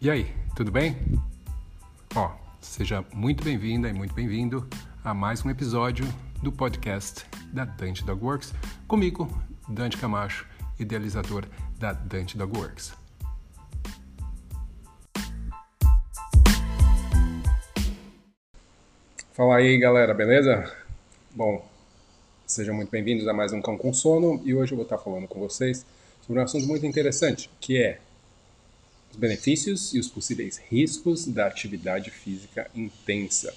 E aí, tudo bem? Ó, seja muito bem-vinda e muito bem-vindo a mais um episódio do podcast da Dante Dog Works, comigo, Dante Camacho, idealizador da Dante Dog Works. Fala aí, galera, beleza? Bom, sejam muito bem-vindos a mais um Cão com Sono e hoje eu vou estar falando com vocês sobre um assunto muito interessante, que é os benefícios e os possíveis riscos da atividade física intensa.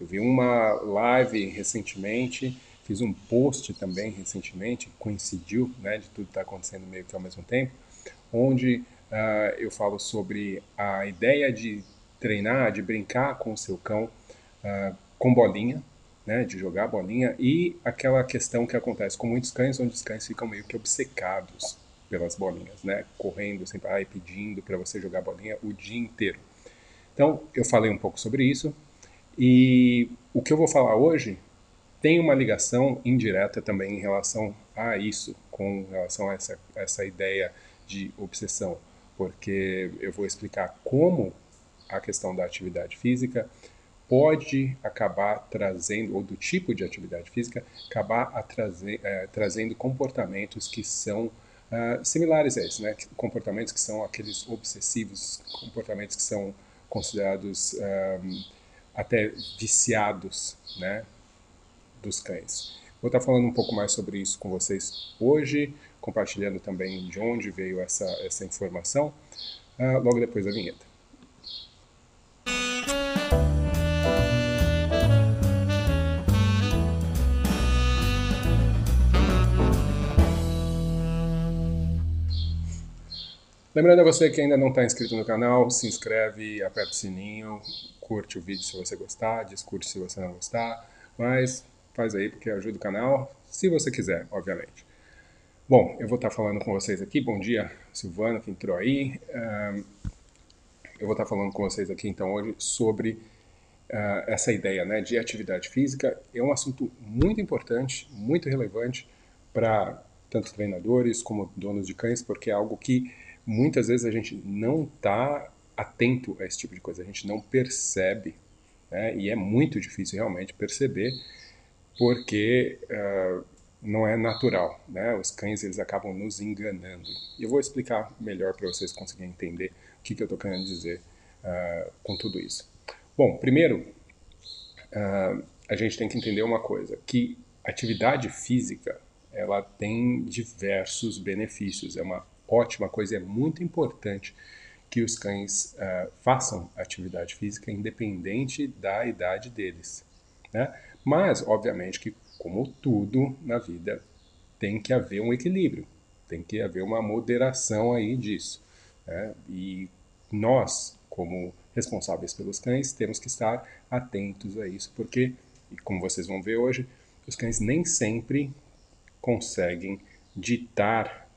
Eu vi uma live recentemente, fiz um post também recentemente, coincidiu, né, de tudo estar tá acontecendo meio que ao mesmo tempo, onde uh, eu falo sobre a ideia de treinar, de brincar com o seu cão uh, com bolinha, né, de jogar bolinha, e aquela questão que acontece com muitos cães, onde os cães ficam meio que obcecados pelas bolinhas, né? Correndo sem parar e pedindo para você jogar bolinha o dia inteiro. Então, eu falei um pouco sobre isso e o que eu vou falar hoje tem uma ligação indireta também em relação a isso, com relação a essa, essa ideia de obsessão, porque eu vou explicar como a questão da atividade física pode acabar trazendo, ou do tipo de atividade física, acabar trazer, é, trazendo comportamentos que são uh, similares a isso, né? Comportamentos que são aqueles obsessivos, comportamentos que são considerados um, até viciados, né? Dos cães. Vou estar falando um pouco mais sobre isso com vocês hoje, compartilhando também de onde veio essa, essa informação, uh, logo depois da vinheta. Lembrando a você que ainda não está inscrito no canal, se inscreve, aperta o sininho, curte o vídeo se você gostar, discute se você não gostar, mas faz aí porque ajuda o canal, se você quiser, obviamente. Bom, eu vou estar tá falando com vocês aqui, bom dia Silvana que entrou aí, eu vou estar tá falando com vocês aqui então hoje sobre uh, essa ideia né, de atividade física, é um assunto muito importante, muito relevante para tanto treinadores como donos de cães, porque é algo que muitas vezes a gente não está atento a esse tipo de coisa, a gente não percebe, né? e é muito difícil realmente perceber, porque uh, não é natural, né? Os cães eles acabam nos enganando. Eu vou explicar melhor para vocês conseguirem entender o que, que eu estou querendo dizer uh, com tudo isso. Bom, primeiro uh, a gente tem que entender uma coisa, que atividade física ela tem diversos benefícios, é uma ótima coisa, é muito importante que os cães uh, façam atividade física independente da idade deles. Né? Mas, obviamente, que como tudo na vida, tem que haver um equilíbrio, tem que haver uma moderação aí disso. Né? E nós, como responsáveis pelos cães, temos que estar atentos a isso, porque, como vocês vão ver hoje, os cães nem sempre conseguem ditar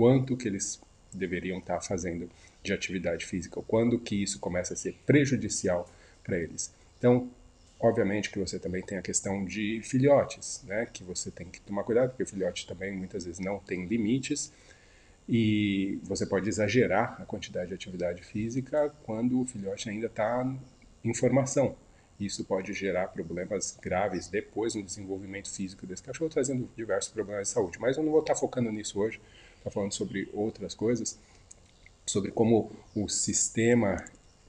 quanto que eles deveriam estar fazendo de atividade física, quando que isso começa a ser prejudicial para eles. Então, obviamente que você também tem a questão de filhotes, né, que você tem que tomar cuidado, porque filhote também muitas vezes não tem limites e você pode exagerar a quantidade de atividade física quando o filhote ainda está em formação. Isso pode gerar problemas graves depois no desenvolvimento físico desse cachorro, trazendo diversos problemas de saúde. Mas eu não vou estar focando nisso hoje está falando sobre outras coisas, sobre como o sistema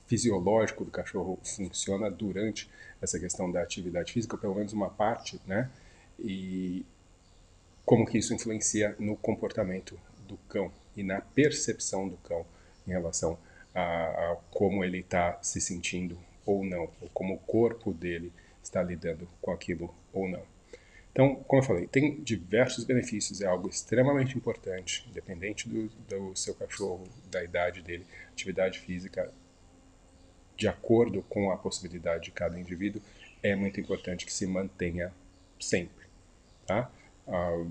fisiológico do cachorro funciona durante essa questão da atividade física, pelo menos uma parte, né? E como que isso influencia no comportamento do cão e na percepção do cão em relação a, a como ele está se sentindo ou não, ou como o corpo dele está lidando com aquilo ou não. Então, como eu falei, tem diversos benefícios, é algo extremamente importante, independente do, do seu cachorro, da idade dele, atividade física, de acordo com a possibilidade de cada indivíduo, é muito importante que se mantenha sempre. Tá? Ah,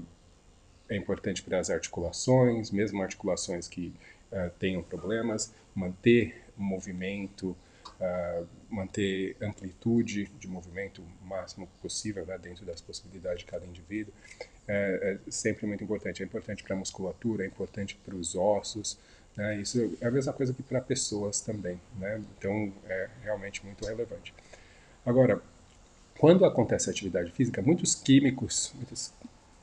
é importante para as articulações, mesmo articulações que uh, tenham problemas, manter movimento, uh, manter amplitude de movimento o máximo possível né, dentro das possibilidades de cada indivíduo. É, é sempre muito importante. É importante para a musculatura, é importante para os ossos, Né? Isso é a mesma coisa que para pessoas também, né? então é realmente muito relevante. Agora, quando acontece a atividade física, muitos químicos, muitos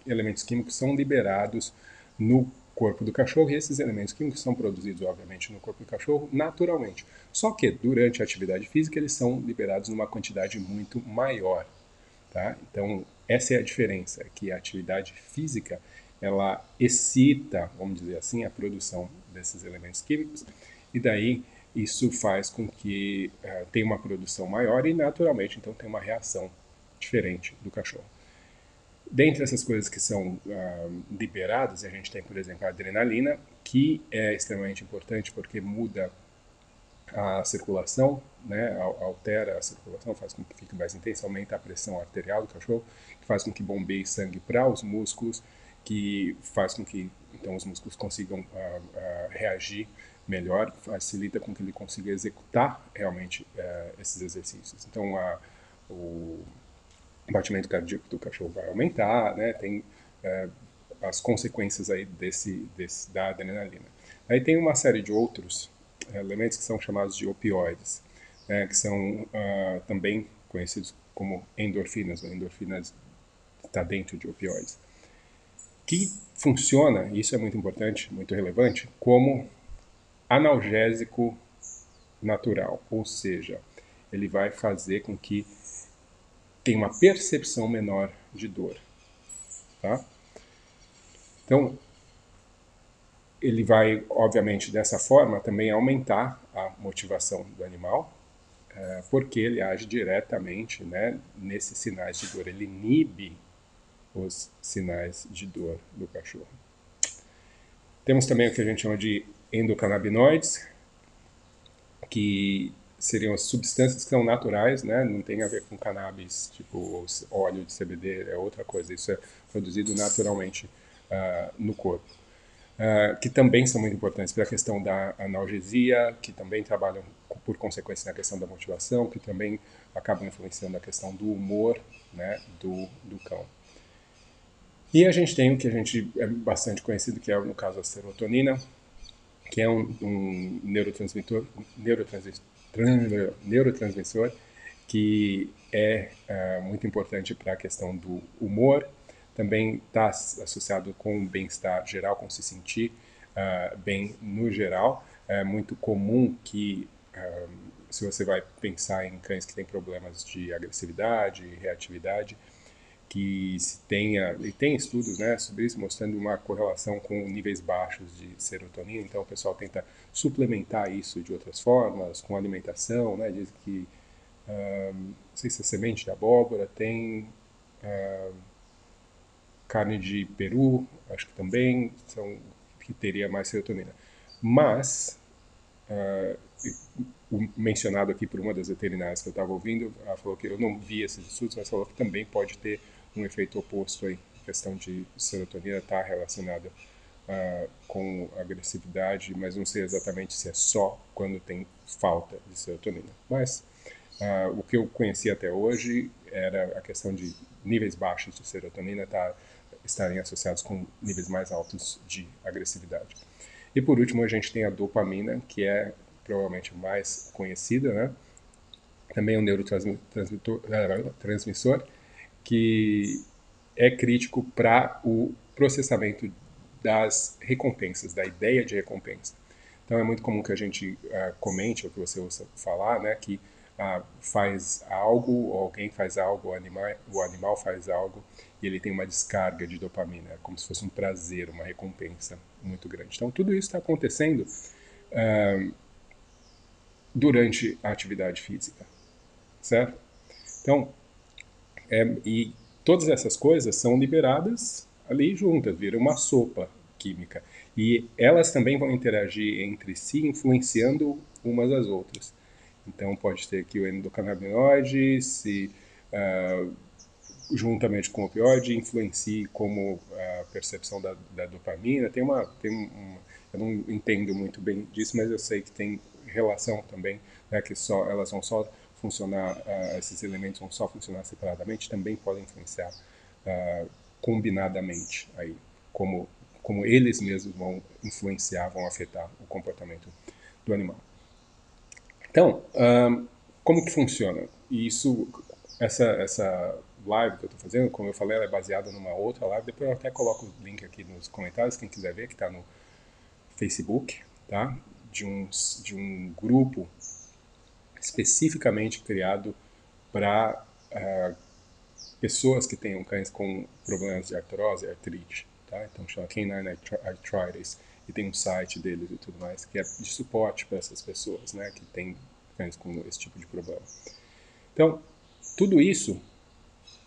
elementos químicos são liberados no corpo do cachorro e esses elementos químicos são produzidos, obviamente, no corpo do cachorro naturalmente. Só que durante a atividade física eles são liberados numa quantidade muito maior. Tá? Então, essa é a diferença, que a atividade física ela excita, vamos dizer assim, a produção desses elementos químicos e daí isso faz com que uh, tenha uma produção maior e naturalmente então tem uma reação diferente do cachorro. Dentre essas coisas que são uh, liberadas, a gente tem, por exemplo, a adrenalina, que é extremamente importante porque muda a circulação, né, altera a circulação, faz com que fique mais intensa, aumenta a pressão arterial do cachorro, que faz com que bombeie sangue para os músculos, que faz com que então os músculos consigam uh, uh, reagir melhor, facilita com que ele consiga executar realmente uh, esses exercícios. Então a, o batimento cardíaco do cachorro vai aumentar, né? Tem as consequências aí desse, desse da adrenalina. Aí tem uma série de outros elementos que são chamados de opioides, né, que são uh, também conhecidos como endorfinas. A endorfinas está dentro de opioides. Que funciona, isso é muito importante, muito relevante, como analgésico natural, ou seja, ele vai fazer com que tenha uma percepção menor de dor. Tá? Então, ele vai, obviamente, dessa forma também aumentar a motivação do animal, é, porque ele age diretamente né, nesses sinais de dor, ele inibe os sinais de dor do cachorro. Temos também o que a gente chama de endocannabinoides, que seriam as substâncias que são naturais, né? não tem a ver com cannabis, tipo óleo de CBD, é outra coisa, isso é produzido naturalmente uh, no corpo uh, que também são muito importantes para a questão da analgesia, que também trabalham por consequência na questão da motivação, que também acabam influenciando a questão do humor né, do, do cão. E a gente tem o que a gente é bastante conhecido, que é no caso a serotonina, que é um, um neurotransmissor, neurotransmissor, neurotransmissor que é uh, muito importante para a questão do humor também está associado com o bem-estar geral, com se sentir uh, bem no geral. É muito comum que, uh, se você vai pensar em cães que têm problemas de agressividade, reatividade, que se tenha, e tem estudos né, sobre isso, mostrando uma correlação com níveis baixos de serotonina, então o pessoal tenta suplementar isso de outras formas, com alimentação, né, diz que, uh, não sei se é semente de abóbora, tem... Uh, carne de peru, acho que também são que teria mais serotonina. Mas o mencionado aqui por uma das veterinárias que eu estava ouvindo, ela falou que eu não vi esses estudos, mas falou que também pode ter um efeito oposto aí. A questão de serotonina está relacionada uh, com agressividade, mas não sei exatamente se é só quando tem falta de serotonina. Mas uh, o que eu conheci até hoje era a questão de níveis baixos de serotonina tá estarem associados com níveis mais altos de agressividade. E por último, a gente tem a dopamina, que é provavelmente mais conhecida, né? Também é um neurotransmissor que é crítico para o processamento das recompensas, da ideia de recompensa. Então é muito comum que a gente uh, comente, ou que você ouça falar, né, que uh, faz algo, ou alguém faz algo, o animal, o animal faz algo, e ele tem uma descarga de dopamina, é como se fosse um prazer, uma recompensa muito grande. Então, tudo isso está acontecendo uh, durante a atividade física, certo? Então, é, e todas essas coisas são liberadas ali juntas, vira uma sopa química. E elas também vão interagir entre si, influenciando umas às outras. Então, pode ter aqui o endocannabinoide, se... Uh, juntamente com o opioide, influencie como a percepção da, da dopamina. Tem uma, tem uma, eu não entendo muito bem disso, mas eu sei que tem relação também, né, que só elas vão só funcionar, uh, esses elementos vão só funcionar separadamente, também podem influenciar uh, combinadamente aí, como como eles mesmos vão influenciar, vão afetar o comportamento do animal. Então, um, como que funciona? Isso, essa, essa live que eu estou fazendo, como eu falei, ela é baseada numa outra live. Depois eu até coloco o link aqui nos comentários, quem quiser ver, que está no Facebook, tá? De um, de um grupo especificamente criado para uh, pessoas que tenham cães com problemas de artrose e artrite, tá? Então chama Canine Arthritis e tem um site deles e tudo mais que é de suporte para essas pessoas, né, que têm cães com esse tipo de problema. Então, tudo isso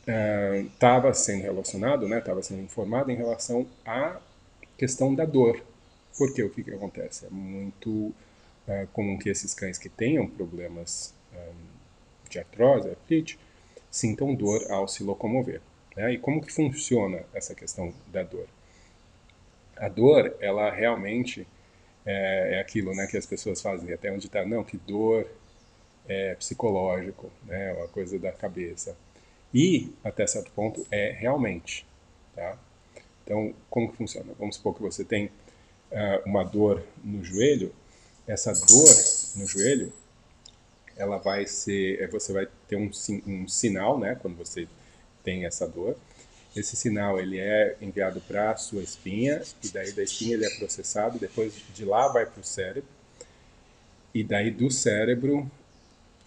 estava uh, sendo relacionado, né, estava sendo informado em relação à questão da dor. Porque o que, que acontece? É muito comum que esses cães que tenham problemas de artrose, artrite, sintam dor ao se locomover. Né? E como que funciona essa questão da dor? A dor, ela realmente é, é aquilo né, que as pessoas fazem, até onde está, não, que dor é psicológico, né, uma coisa da cabeça. E, até certo ponto, é realmente. Tá? Então, como que funciona? Vamos supor que você tem uh, uma dor no joelho, essa dor no joelho ela vai ser, é, você vai ter um, um sinal, né, quando você tem essa dor. Esse sinal ele é enviado para a sua espinha e daí da espinha ele é processado, depois de lá vai para o cérebro e daí do cérebro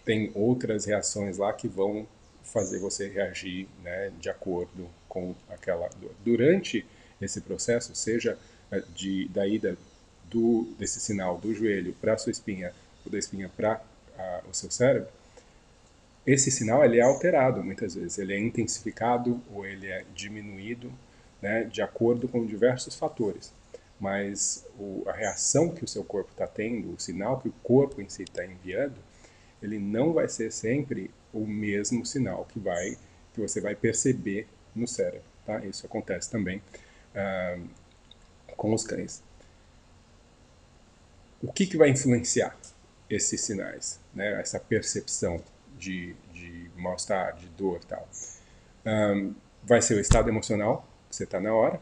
tem outras reações lá que vão fazer você reagir né, de acordo com aquela dor. Durante esse processo, seja é, de, da ida do, desse sinal do joelho para a sua espinha ou da espinha para o seu cérebro, esse sinal ele é alterado muitas vezes, ele é intensificado ou ele é diminuído né, de acordo com diversos fatores. Mas o, a reação que o seu corpo está tendo, o sinal que o corpo em si está enviando, ele não vai ser sempre o mesmo sinal que vai que você vai perceber no cérebro. Tá? Isso acontece também ah, com os cães. O que, que vai influenciar? esses sinais, né? essa percepção de, de mal-estar, de dor e tal. Um, vai ser o estado emocional que você está na hora,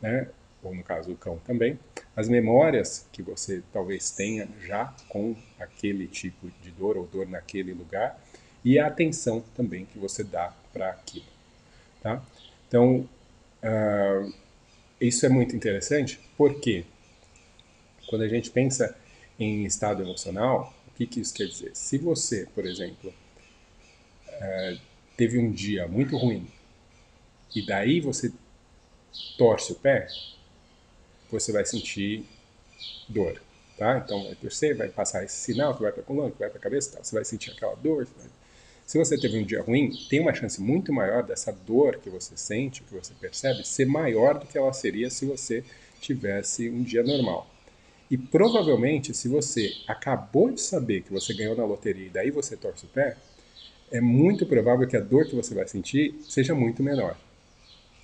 né? ou no caso o cão também. As memórias que você talvez tenha já com aquele tipo de dor ou dor naquele lugar e a atenção também que você dá para aquilo. Tá? Então, uh, isso é muito interessante porque quando a gente pensa em estado emocional, o que, que isso quer dizer? Se você, por exemplo, é, teve um dia muito ruim e daí você torce o pé, você vai sentir dor, tá? Então vai torcer, vai passar esse sinal que vai para a coluna, que vai para a cabeça, tá? você vai sentir aquela dor. Se você teve um dia ruim, tem uma chance muito maior dessa dor que você sente, que você percebe, ser maior do que ela seria se você tivesse um dia normal. E provavelmente, se você acabou de saber que você ganhou na loteria e daí você torce o pé, é muito provável que a dor que você vai sentir seja muito menor.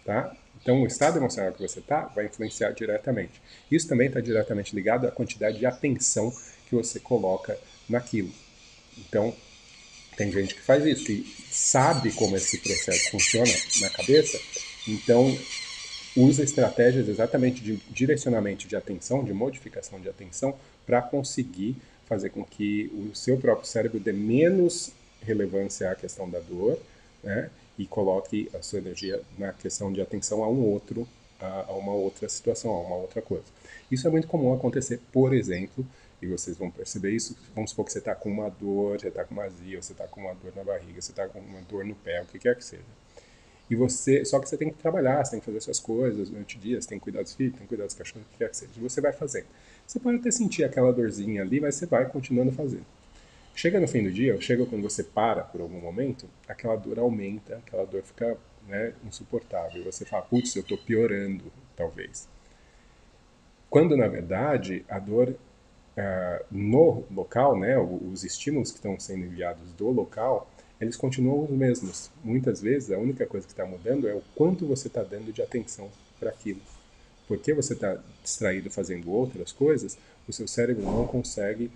Tá? Então, o estado emocional que você está vai influenciar diretamente. Isso também está diretamente ligado à quantidade de atenção que você coloca naquilo. Então, tem gente que faz isso, que sabe como esse processo funciona na cabeça, então usa estratégias exatamente de direcionamento de atenção, de modificação de atenção, para conseguir fazer com que o seu próprio cérebro dê menos relevância à questão da dor, né, e coloque a sua energia na questão de atenção a um outro, a, a uma outra situação, a uma outra coisa. Isso é muito comum acontecer, por exemplo, e vocês vão perceber isso, vamos supor que você está com uma dor, você está com uma azia, você está com uma dor na barriga, você está com uma dor no pé, o que quer que seja. E você, só que você tem que trabalhar, você tem que fazer suas coisas durante o dia, você tem que cuidar dos filhos, tem que cuidar dos cachorros, o que quer que seja. Você vai fazendo. Você pode até sentir aquela dorzinha ali, mas você vai continuando fazendo. Chega no fim do dia, ou chega quando você para por algum momento, aquela dor aumenta, aquela dor fica né, insuportável. Você fala, putz, eu estou piorando, talvez. Quando, na verdade, a dor uh, no local, né, os estímulos que estão sendo enviados do local, eles continuam os mesmos. Muitas vezes a única coisa que está mudando é o quanto você está dando de atenção para aquilo. Porque você está distraído fazendo outras coisas, o seu cérebro não consegue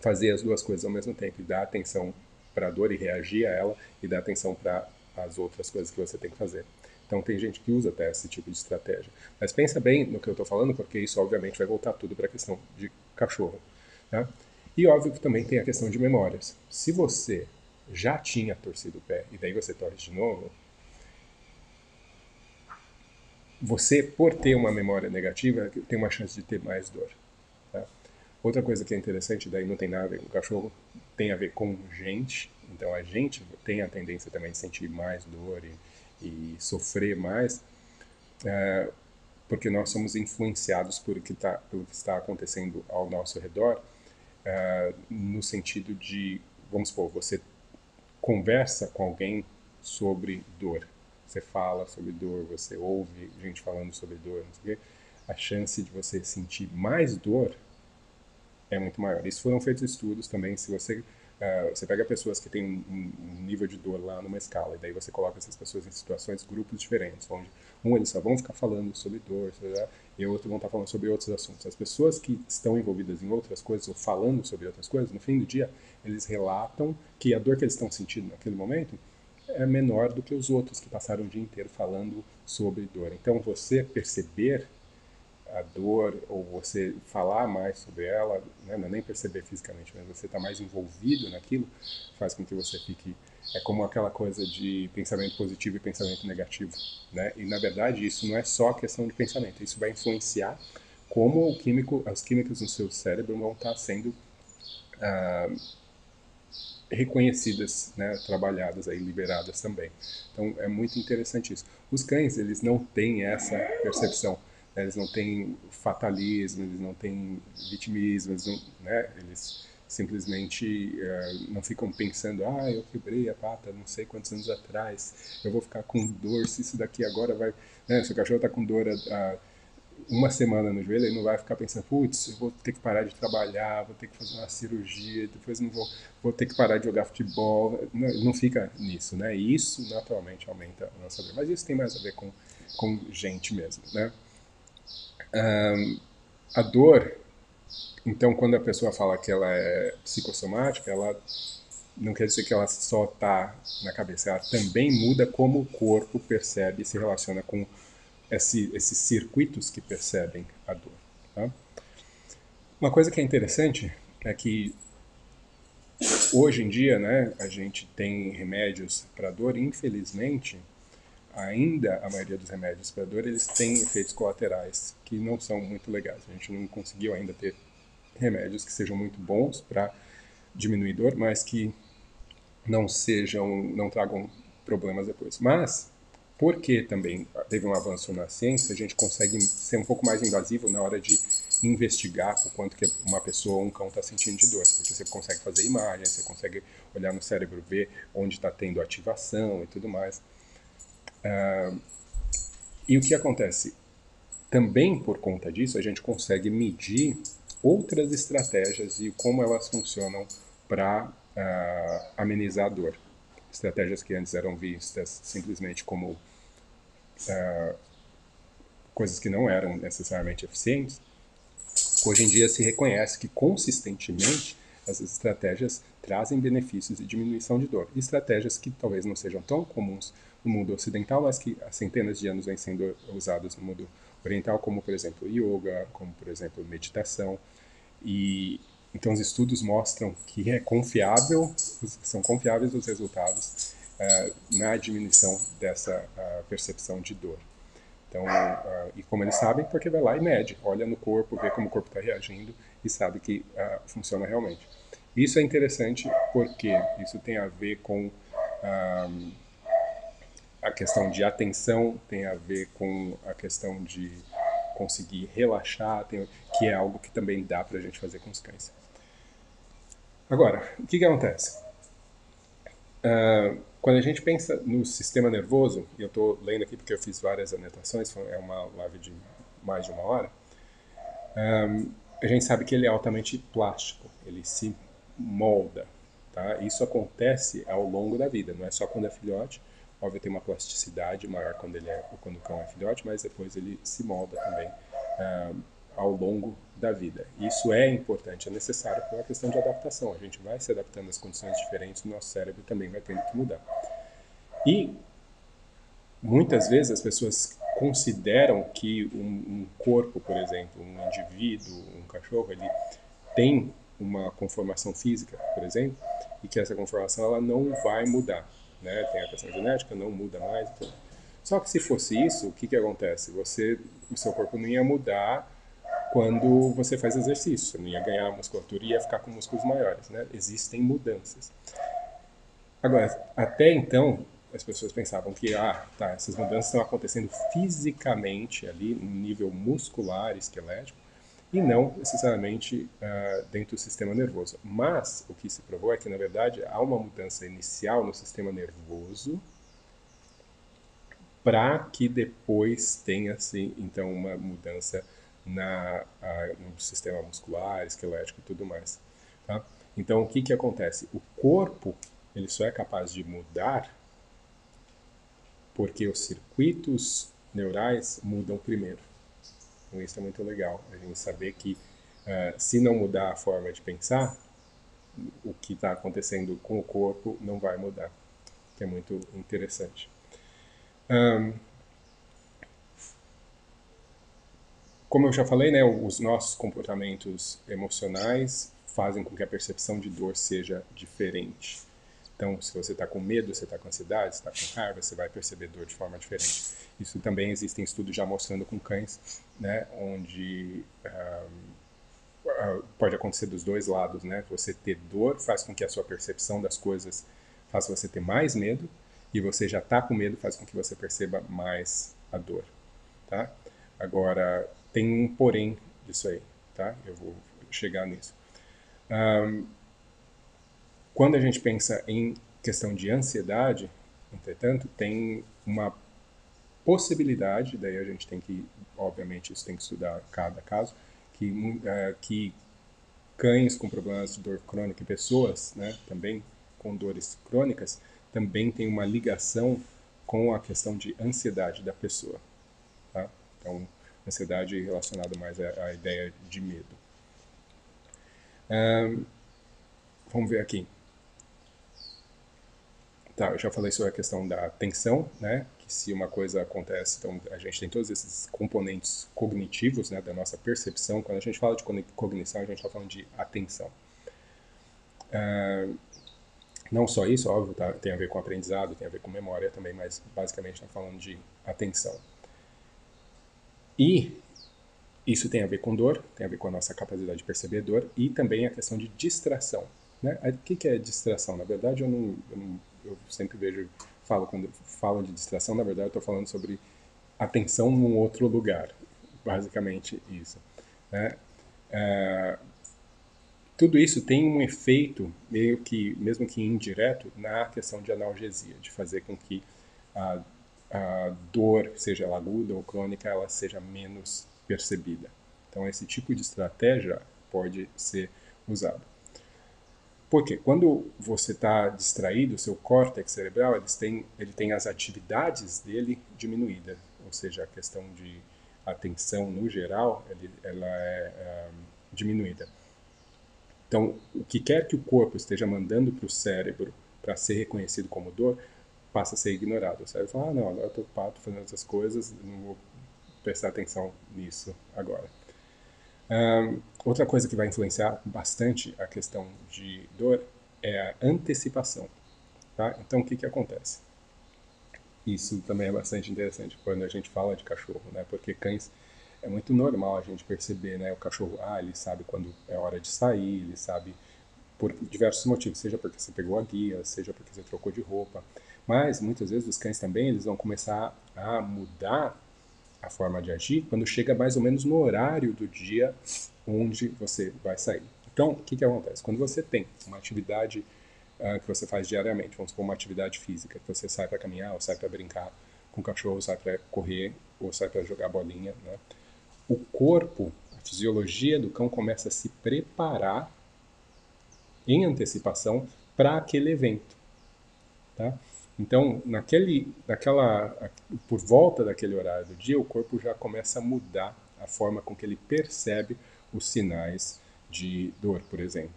fazer as duas coisas ao mesmo tempo e dar atenção para a dor e reagir a ela e dar atenção para as outras coisas que você tem que fazer. Então tem gente que usa até esse tipo de estratégia. Mas pensa bem no que eu estou falando, porque isso obviamente vai voltar tudo para a questão de cachorro. Tá? E óbvio que também tem a questão de memórias. Se você já tinha torcido o pé e daí você torce de novo, você, por ter uma memória negativa, tem uma chance de ter mais dor. Tá? Outra coisa que é interessante, daí não tem nada a ver com cachorro, tem a ver com gente. Então a gente tem a tendência também de sentir mais dor e, e sofrer mais, é, porque nós somos influenciados por que tá, pelo que está acontecendo ao nosso redor, é, no sentido de, vamos supor, você conversa com alguém sobre dor. Você fala sobre dor, você ouve gente falando sobre dor, não sei o quê. A chance de você sentir mais dor é muito maior. Isso foram feitos estudos também. Se você Uh, você pega pessoas que têm um, um, nível de dor lá numa escala, e daí você coloca essas pessoas em situações, grupos diferentes, onde um eles só vão ficar falando sobre dor, e outro vão estar falando sobre outros assuntos. As pessoas que estão envolvidas em outras coisas ou falando sobre outras coisas, no fim do dia, eles relatam que a dor que eles estão sentindo naquele momento é menor do que os outros que passaram o dia inteiro falando sobre dor. Então, você perceber a dor ou você falar mais sobre ela, né, não é nem perceber fisicamente, mas você está mais envolvido naquilo, faz com que você fique é como aquela coisa de pensamento positivo e pensamento negativo, né? E na verdade isso não é só questão de pensamento, isso vai influenciar como o químico, as químicas no seu cérebro vão estar tá sendo ah, reconhecidas, né, trabalhadas aí, liberadas também. Então é muito interessante isso. Os cães eles não têm essa percepção eles não têm fatalismo, eles não têm vitimismo, eles, não, né, eles simplesmente uh, não ficam pensando, ah, eu quebrei a pata não sei quantos anos atrás, eu vou ficar com dor, se isso daqui agora vai... Né, se o cachorro está com dor há uma semana no joelho, ele não vai ficar pensando, putz, eu vou ter que parar de trabalhar, vou ter que fazer uma cirurgia, depois não vou, vou ter que parar de jogar futebol. Não, não fica nisso, né? E isso naturalmente aumenta a nossa dor. Mas isso tem mais a ver com, com gente mesmo, né? Um, a dor, então, quando a pessoa fala que ela é psicossomática, ela não quer dizer que ela só está na cabeça, ela também muda como o corpo percebe e se relaciona com esse, esses circuitos que percebem a dor. Tá? Uma coisa que é interessante é que hoje em dia, né, a gente tem remédios para dor, infelizmente, ainda a maioria dos remédios para dor eles têm efeitos colaterais que não são muito legais. A gente não conseguiu ainda ter remédios que sejam muito bons para diminuir dor, mas que não sejam, não tragam problemas depois. Mas porque também teve um avanço na ciência, a gente consegue ser um pouco mais invasivo na hora de investigar o quanto que uma pessoa ou um cão está sentindo de dor, porque você consegue fazer imagens, você consegue olhar no cérebro, ver onde está tendo ativação e tudo mais. Uh, e o que acontece? Também por conta disso, a gente consegue medir outras estratégias e como elas funcionam para uh, ah, amenizar a dor. Estratégias que antes eram vistas simplesmente como uh, coisas que não eram necessariamente eficientes, hoje em dia se reconhece que consistentemente essas estratégias trazem benefícios e diminuição de dor. Estratégias que talvez não sejam tão comuns no mundo ocidental, mas que há centenas de anos vêm sendo usadas no mundo oriental, como por exemplo yoga, como por exemplo meditação. E então os estudos mostram que é confiável, são confiáveis os resultados uh, na diminuição dessa uh, percepção de dor. Então, uh, e como eles sabem, porque vai lá e mede, olha no corpo, vê como o corpo está reagindo e sabe que funciona realmente. Isso é interessante porque isso tem a ver com a questão de atenção tem a ver com a questão de conseguir relaxar, tem, que é algo que também dá para a gente fazer com os cães. Agora, o que, que acontece? Uh, quando a gente pensa no sistema nervoso, e eu estou lendo aqui porque eu fiz várias anotações, é uma live de mais de uma hora, um, a gente sabe que ele é altamente plástico, ele se molda. Tá? Isso acontece ao longo da vida, não é só quando é filhote, Óbvio, tem uma plasticidade maior quando, ele é, quando o cão é filhote, mas depois ele se molda também uh, ao longo da vida. Isso é importante, é necessário por uma questão de adaptação. A gente vai se adaptando às condições diferentes, o nosso cérebro também vai tendo que mudar. E muitas vezes as pessoas consideram que um, um, corpo, por exemplo, um indivíduo, um cachorro, ele tem uma conformação física, por exemplo, e que essa conformação ela não vai mudar, né? Tem a questão genética, não muda mais. Então. Só que se fosse isso, o que que acontece? Você, o seu corpo não ia mudar quando você faz exercício, não ia ganhar musculatura e ia ficar com músculos maiores, né? Existem mudanças. Agora, até então, as pessoas pensavam que ah, tá, essas mudanças estão acontecendo fisicamente ali, no nível muscular, esquelético, e não necessariamente uh, dentro do sistema nervoso. Mas o que se provou é que, na verdade, há uma mudança inicial no sistema nervoso para que depois tenha, assim, então, uma mudança na, uh, no sistema muscular, esquelético e tudo mais. Tá? Então, o que, que acontece? O corpo ele só é capaz de mudar porque os circuitos neurais mudam primeiro. Então isso é muito legal, a gente saber que uh, se não mudar a forma de pensar, o que está acontecendo com o corpo não vai mudar, que é muito interessante. Um, como eu já falei, né, os nossos comportamentos emocionais fazem com que a percepção de dor seja diferente. Então, se você está com medo, você está com ansiedade, está com raiva, você vai perceber dor de forma diferente. Isso também existem estudos já mostrando com cães, né, onde uh, pode acontecer dos dois lados, né? Você ter dor faz com que a sua percepção das coisas faça você ter mais medo e você já está com medo faz com que você perceba mais a dor, tá? Agora tem um porém disso aí, tá? Eu vou chegar nisso. Um, quando a gente pensa em questão de ansiedade, entretanto, tem uma possibilidade, daí a gente tem que, obviamente, isso tem que estudar cada caso, que, uh, que cães com problemas de dor crônica e pessoas, né, também com dores crônicas, também tem uma ligação com a questão de ansiedade da pessoa. Tá? Então, ansiedade relacionada mais à, à ideia de medo. Um, vamos ver aqui. Tá, eu já falei sobre a questão da atenção, né? Que se uma coisa acontece, então a gente tem todos esses componentes cognitivos, né? Da nossa percepção. Quando a gente fala de cognição, a gente está falando de atenção. Uh, não só isso, óbvio, tá? tem a ver com aprendizado, tem a ver com memória também, mas basicamente está falando de atenção. E isso tem a ver com dor, tem a ver com a nossa capacidade de perceber dor e também a questão de distração. Né? O que, é distração? Na verdade, eu não, eu não eu sempre vejo, falo quando falo de distração, na verdade eu estou falando sobre atenção num outro lugar, basicamente isso. Né? É, tudo isso tem um efeito, meio que, mesmo que indireto, na questão de analgesia, de fazer com que a, a dor, seja ela aguda ou crônica, ela seja menos percebida. Então, esse tipo de estratégia pode ser usado. Porque quando você está distraído, o seu córtex cerebral ele tem, ele tem as atividades dele diminuídas, ou seja, a questão de atenção no geral, ele, ela é, é diminuída. Então, o que quer que o corpo esteja mandando para o cérebro para ser reconhecido como dor, passa a ser ignorado. O cérebro fala, ah, não, agora eu estou fazendo essas coisas, não vou prestar atenção nisso agora. Um, outra coisa que vai influenciar bastante a questão de dor é a antecipação. Tá? Então, o que, que acontece? Isso também é bastante interessante quando a gente fala de cachorro, né? porque cães é muito normal a gente perceber, né? O cachorro, ah, ele sabe quando é hora de sair, ele sabe por diversos motivos, seja porque você pegou a guia, seja porque você trocou de roupa. Mas muitas vezes os cães também eles vão começar a mudar a forma de agir quando chega mais ou menos no horário do dia onde você vai sair. Então, o que, que acontece? Quando você tem uma atividade uh, que você faz diariamente, vamos supor uma atividade física, que você sai para caminhar, ou sai para brincar com o cachorro, ou sai para correr, ou sai para jogar bolinha, né? o corpo, a fisiologia do cão começa a se preparar em antecipação para aquele evento. Tá? Então, naquele, naquela, por volta daquele horário do dia, o corpo já começa a mudar a forma com que ele percebe os sinais de dor, por exemplo.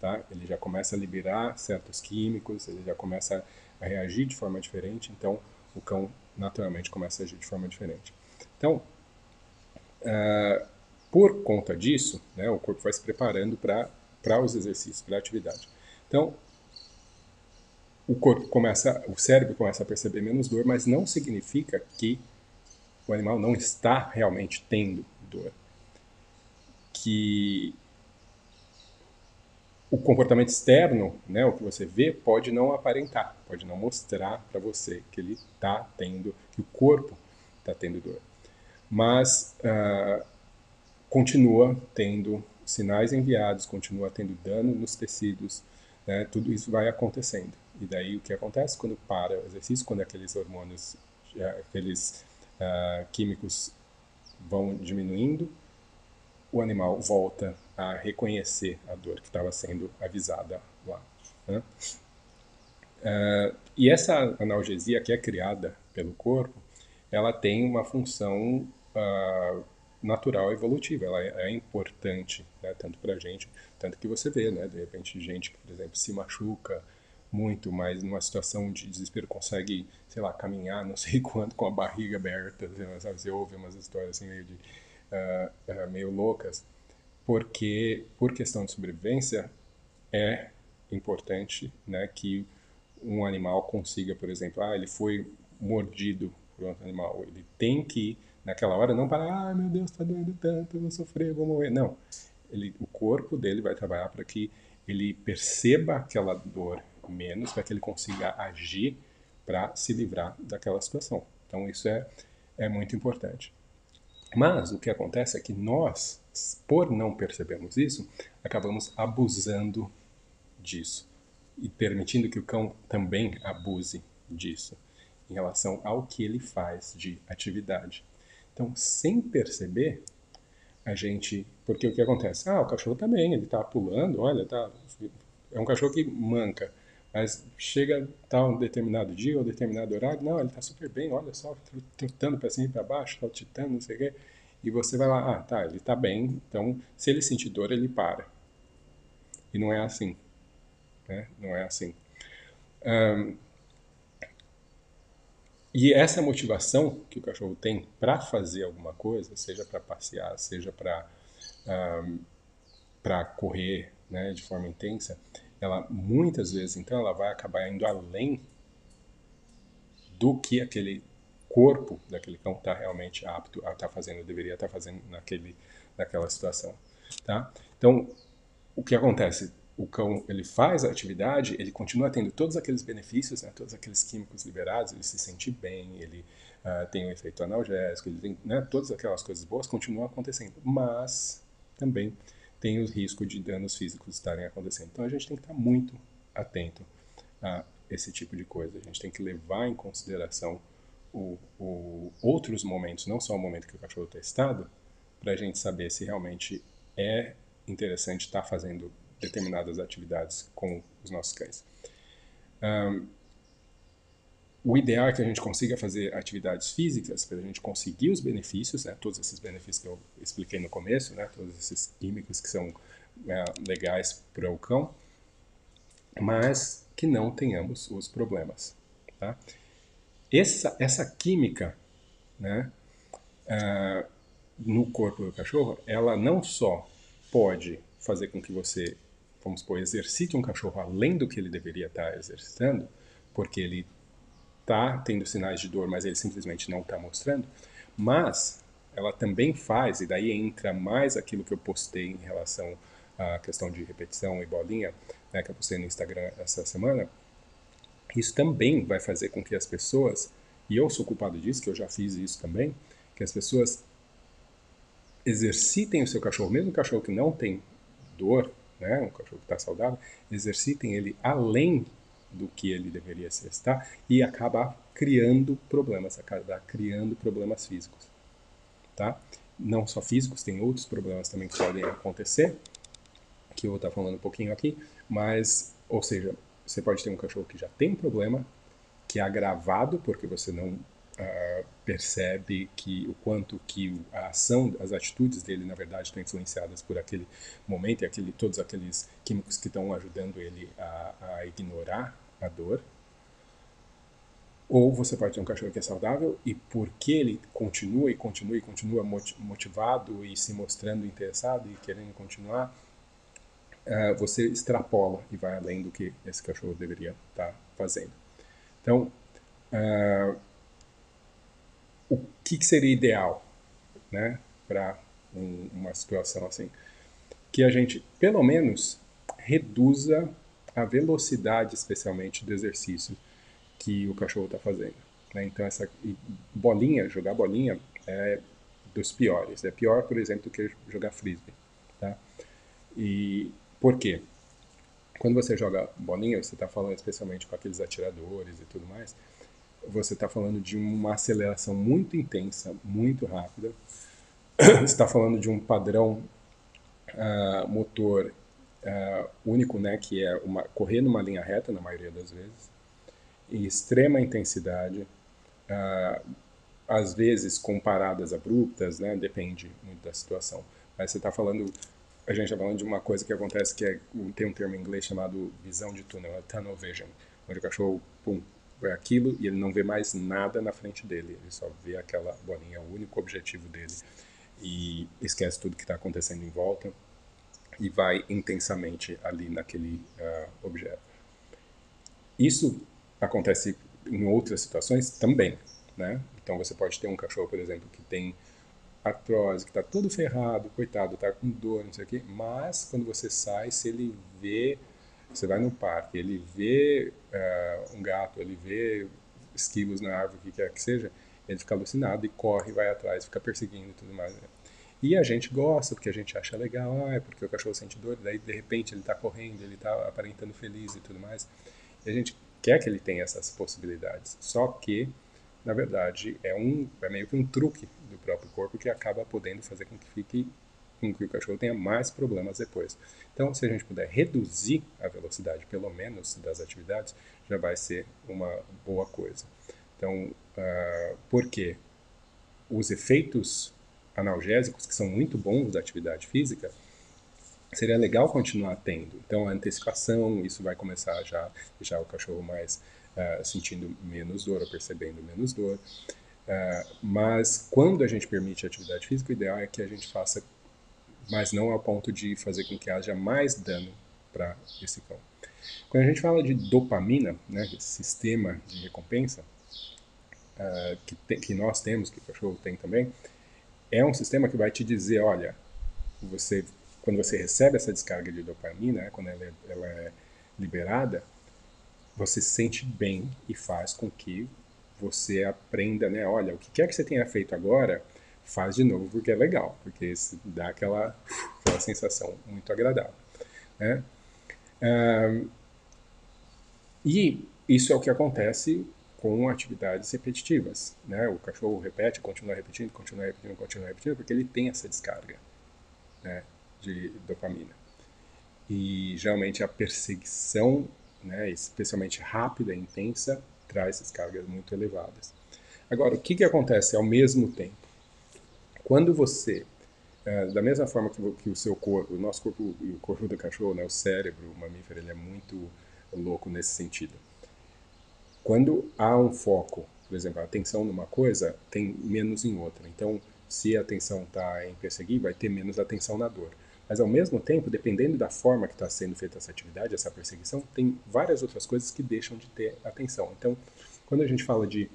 Tá? Ele já começa a liberar certos químicos, ele já começa a reagir de forma diferente, então o cão naturalmente começa a agir de forma diferente. Então, uh, por conta disso, né, o corpo vai se preparando para os exercícios, para a atividade. Então, o corpo começa, o cérebro começa a perceber menos dor, mas não significa que o animal não está realmente tendo dor. Que o comportamento externo, né, o que você vê, pode não aparentar, pode não mostrar para você que ele está tendo, que o corpo está tendo dor. Mas uh, continua tendo sinais enviados, continua tendo dano nos tecidos, né, tudo isso vai acontecendo. E daí o que acontece quando para o exercício, quando aqueles hormônios, aqueles uh, químicos vão diminuindo, o animal volta a reconhecer a dor que estava sendo avisada lá. Né? Uh, e essa analgesia que é criada pelo corpo, ela tem uma função uh, natural evolutiva, ela é, é importante, né, tanto para a gente, tanto que você vê, né, de repente, gente que, por exemplo, se machuca muito, mas numa situação de desespero consegue, sei lá, caminhar não sei quanto com a barriga aberta, sabe? Você ouve umas histórias assim meio, de, uh, uh, meio loucas, porque por questão de sobrevivência é importante né, que um animal consiga, por exemplo, ah, ele foi mordido por outro animal, ele tem que naquela hora não parar, ah, meu Deus, está doendo tanto, eu vou sofrer, eu vou morrer. Não, ele, o corpo dele vai trabalhar para que ele perceba aquela dor menos para que ele consiga agir para se livrar daquela situação. Então isso é, é muito importante. Mas o que acontece é que nós, por não percebermos isso, acabamos abusando disso e permitindo que o cão também abuse disso em relação ao que ele faz de atividade. Então, sem perceber, a gente. Porque o que acontece? Ah, o cachorro tá bem, ele tá pulando, olha, tá. É um cachorro que manca. Mas chega tal um determinado dia ou determinado horário, não, ele está super bem, olha só, trotando para cima e para baixo, saltitando, não sei o quê. E você vai lá, ah, tá, ele está bem, então se ele sentir dor, ele para. E não é assim. Né? Não é assim. Um, e essa motivação que o cachorro tem para fazer alguma coisa, seja para passear, seja para um, para correr né, de forma intensa, ela muitas vezes então ela vai acabar indo além do que aquele corpo daquele cão está realmente apto a estar tá fazendo, deveria estar tá fazendo naquele, naquela situação, tá? Então, o que acontece? O cão ele faz a atividade, ele continua tendo todos aqueles benefícios, né, todos aqueles químicos liberados, ele se sente bem, ele uh, tem um efeito analgésico, ele tem, né, todas aquelas coisas boas continuam acontecendo, mas também tem o risco de danos físicos estarem acontecendo. Então a gente tem que estar muito atento a esse tipo de coisa. A gente tem que levar em consideração o, o outros momentos, não só o momento que o cachorro está estado, para a gente saber se realmente é interessante estar fazendo determinadas atividades com os nossos cães. Um, o ideal é que a gente consiga fazer atividades físicas para a gente conseguir os benefícios, né, todos esses benefícios que eu expliquei no começo, né, todos esses químicos que são é, legais para o cão, mas que não tenhamos os problemas. Tá? Essa, essa química né, uh, no corpo do cachorro, ela não só pode fazer com que você, vamos supor, exercite um cachorro além do que ele deveria estar exercitando, porque ele está tendo sinais de dor, mas ele simplesmente não está mostrando. Mas ela também faz, e daí entra mais aquilo que eu postei em relação à questão de repetição e bolinha, né, que eu postei no Instagram essa semana. Isso também vai fazer com que as pessoas, e eu sou culpado disso, que eu já fiz isso também, que as pessoas exercitem o seu cachorro, mesmo o cachorro que não tem dor, né, um cachorro que está saudável, exercitem ele além do que ele deveria ser, tá? E acabar criando problemas, acabar criando problemas físicos, tá? Não só físicos, tem outros problemas também que podem acontecer, que eu vou estar falando um pouquinho aqui, mas, ou seja, você pode ter um cachorro que já tem um problema, que é agravado porque você não uh, percebe que o quanto que a ação, as atitudes dele, na verdade, estão influenciadas por aquele momento e aquele, todos aqueles químicos que estão ajudando ele a, a ignorar dor. Ou você pode ter um cachorro que é saudável e porque ele continua e continua e continua motivado e se mostrando interessado e querendo continuar, uh, você extrapola e vai além do que esse cachorro deveria estar tá fazendo. Então, uh, o que, que, seria ideal né, para um, uma situação assim? Que a gente, pelo menos, reduza a velocidade, especialmente, do exercício que o cachorro está fazendo. Né? Então, essa bolinha, jogar bolinha, é dos piores. É pior, por exemplo, do que jogar frisbee. Tá? E por quê? Quando você joga bolinha, você está falando especialmente com aqueles atiradores e tudo mais, você está falando de uma aceleração muito intensa, muito rápida. Você está falando de um padrão uh, motor uh, único, né, que é uma, correr numa linha reta, na maioria das vezes, em extrema intensidade, uh, às vezes com paradas abruptas, né, depende muito da situação. Mas você está falando, a gente está falando de uma coisa que acontece que é, tem um termo em inglês chamado visão de túnel, é tunnel vision, onde o cachorro, pum, vê aquilo e ele não vê mais nada na frente dele, ele só vê aquela bolinha, é o único objetivo dele e esquece tudo que está acontecendo em volta e vai intensamente ali naquele uh, objeto. Isso acontece em outras situações também, né? Então você pode ter um cachorro, por exemplo, que tem artrose, que está todo ferrado, coitado, está com dor, não sei o quê, mas quando você sai, se ele vê, você vai no parque, ele vê uh, um gato, ele vê esquilos na árvore, o que quer que seja, ele fica alucinado e corre, vai atrás, fica perseguindo e tudo mais. Né? E a gente gosta, porque a gente acha legal, ah, é porque o cachorro sente dor, daí de repente ele está correndo, ele está aparentando feliz e tudo mais. E a gente quer que ele tenha essas possibilidades. Só que, na verdade, é, um, é meio que um truque do próprio corpo que acaba podendo fazer com que fique com que o cachorro tenha mais problemas depois. Então, se a gente puder reduzir a velocidade, pelo menos, das atividades, já vai ser uma boa coisa. Então, uh, por quê? Os efeitos analgésicos, que são muito bons da atividade física, seria legal continuar tendo. Então, a antecipação, isso vai começar já deixar o cachorro mais uh, sentindo menos dor ou percebendo menos dor. Uh, mas quando a gente permite a atividade física, o ideal é que a gente faça, mas não ao ponto de fazer com que haja mais dano para esse cão. Quando a gente fala de dopamina, né, esse sistema de recompensa uh, que, te, que nós temos, que o cachorro tem também, é um sistema que vai te dizer, olha, você quando você recebe essa descarga de dopamina, né, quando ela é, ela é liberada, você se sente bem e faz com que você aprenda, né? Olha, o que quer que você tenha feito agora, faz de novo porque é legal, porque dá aquela, aquela sensação muito agradável. Né? E isso é o que acontece com atividades repetitivas. Né? O cachorro repete, continua repetindo, continua repetindo, continua repetindo, porque ele tem essa descarga né, de dopamina. E geralmente a perseguição, né, especialmente rápida e intensa, traz descargas muito elevadas. Agora, o que, que acontece ao mesmo tempo? Quando você, é, da mesma forma que, o seu corpo, o nosso corpo e o corpo do cachorro, né, o cérebro, o mamífero, ele é muito louco nesse sentido quando há um foco, por exemplo, a atenção numa coisa tem menos em outra. Então, se a atenção está em perseguir, vai ter menos atenção na dor. Mas, ao mesmo tempo, dependendo da forma que está sendo feita essa atividade, essa perseguição, tem várias outras coisas que deixam de ter atenção. Então, quando a gente fala de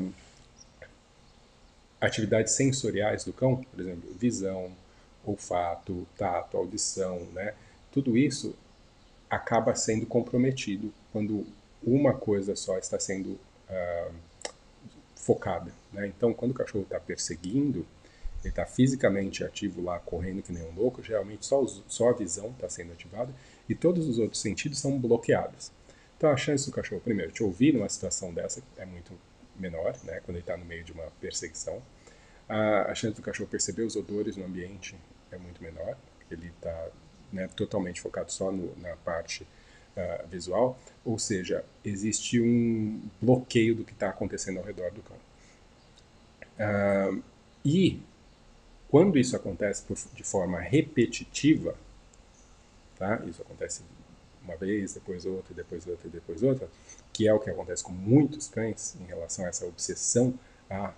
um, atividades sensoriais do cão, por exemplo, visão, olfato, tato, audição, né? Tudo isso acaba sendo comprometido quando uma coisa só está sendo uh, focada. Né? Então, quando o cachorro está perseguindo, ele está fisicamente ativo lá, correndo que nem um louco, geralmente só, só a visão está sendo ativada e todos os outros sentidos são bloqueados. Então, a chance do cachorro, primeiro, te ouvir numa situação dessa é muito menor, né? quando ele está no meio de uma perseguição. A, a chance do cachorro perceber os odores no ambiente é muito menor, ele está né, totalmente focado só no, na parte visual, ou seja, existe um bloqueio do que está acontecendo ao redor do cão. Uh, e quando isso acontece por, de forma repetitiva, tá? isso acontece uma vez, depois outra, depois outra, depois outra, que é o que acontece com muitos cães em relação a essa obsessão a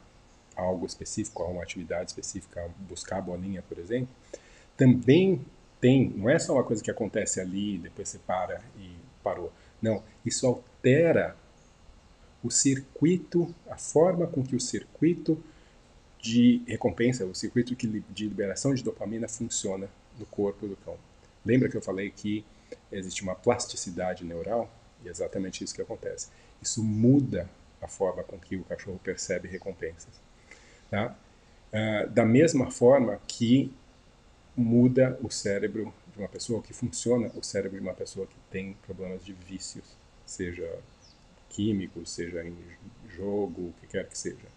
algo específico, a uma atividade específica, a buscar a bolinha, por exemplo, também tem, não é só uma coisa que acontece ali, depois você para e parou. Não, isso altera o circuito, a forma com que o circuito de recompensa, o circuito de liberação de dopamina funciona no corpo do cão. Lembra que eu falei que existe uma plasticidade neural? E é exatamente isso que acontece. Isso muda a forma com que o cachorro percebe recompensas. Tá? Uh, da mesma forma que muda o cérebro de uma pessoa, que funciona o cérebro de uma pessoa que tem problemas de vícios, seja químicos, seja em jogo, o que quer que seja.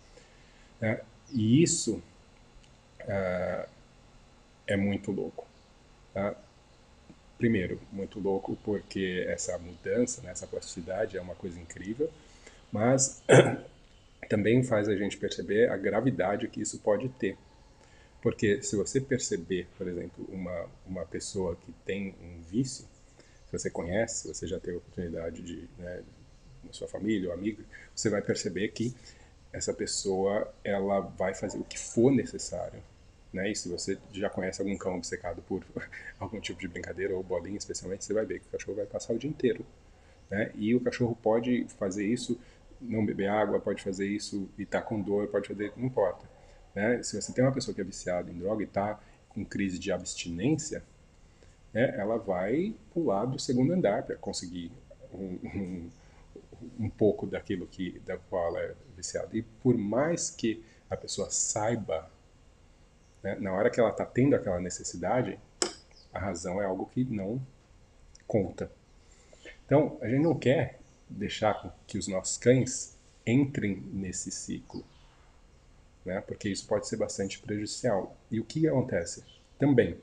É, e isso é, é muito louco. Tá? Primeiro, muito louco porque essa mudança, né, essa plasticidade é uma coisa incrível, mas também faz a gente perceber a gravidade que isso pode ter. Porque se você perceber, por exemplo, uma, uma pessoa que tem um vício, se você conhece, você já teve a oportunidade de, né, na sua família ou amigo, você vai perceber que essa pessoa ela vai fazer o que for necessário. Né? E se você já conhece algum cão obcecado por algum tipo de brincadeira ou bolinha, especialmente, você vai ver que o cachorro vai passar o dia inteiro. Né? E o cachorro pode fazer isso, não beber água, pode fazer isso e tá com dor, pode fazer, não importa. Né? Se você tem uma pessoa que é viciada em droga e está com crise de abstinência, né, ela vai pular do segundo andar para conseguir um, um, um, pouco daquilo que, da qual ela é viciada. E por mais que a pessoa saiba, né, na hora que ela está tendo aquela necessidade, a razão é algo que não conta. Então, a gente não quer deixar que os nossos cães entrem nesse ciclo né? porque isso pode ser bastante prejudicial. E o que acontece? Também,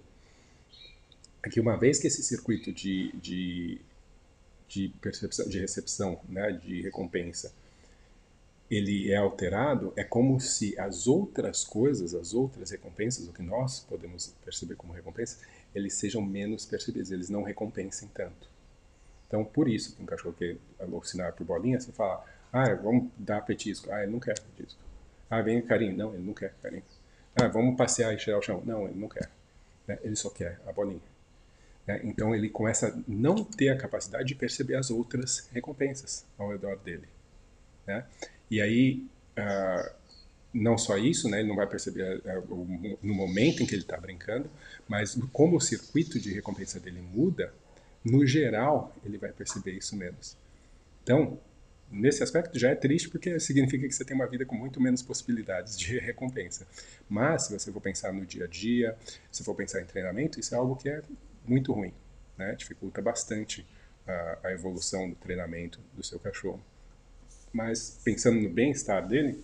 é que uma vez que esse circuito de, de, de percepção, de recepção, né, de recompensa, ele é alterado, é como se as outras coisas, as outras recompensas, o que nós podemos perceber como recompensa, eles sejam menos percebidos, eles não recompensem tanto. Então, por isso que um cachorro quer alucinar por bolinha, você fala, ah, vamos dar petisco. Ah, ele não quer petisco. Ah, vem carinho. Não, ele não quer carinho. Ah, vamos passear e cheirar o chão. Não, ele não quer. Né? Ele só quer a bolinha. Né? Então ele começa a não ter a capacidade de perceber as outras recompensas ao redor dele. Né? E aí, ah, não só isso, né? ele não vai perceber ah, no momento em que ele está brincando, mas como o circuito de recompensa dele muda, no geral ele vai perceber isso menos. Então, nesse aspecto já é triste porque significa que você tem uma vida com muito menos possibilidades de recompensa. Mas se você for pensar no dia a dia, se for pensar em treinamento, isso é algo que é muito ruim, né? Dificulta bastante a, a evolução do treinamento do seu cachorro. Mas pensando no bem-estar dele,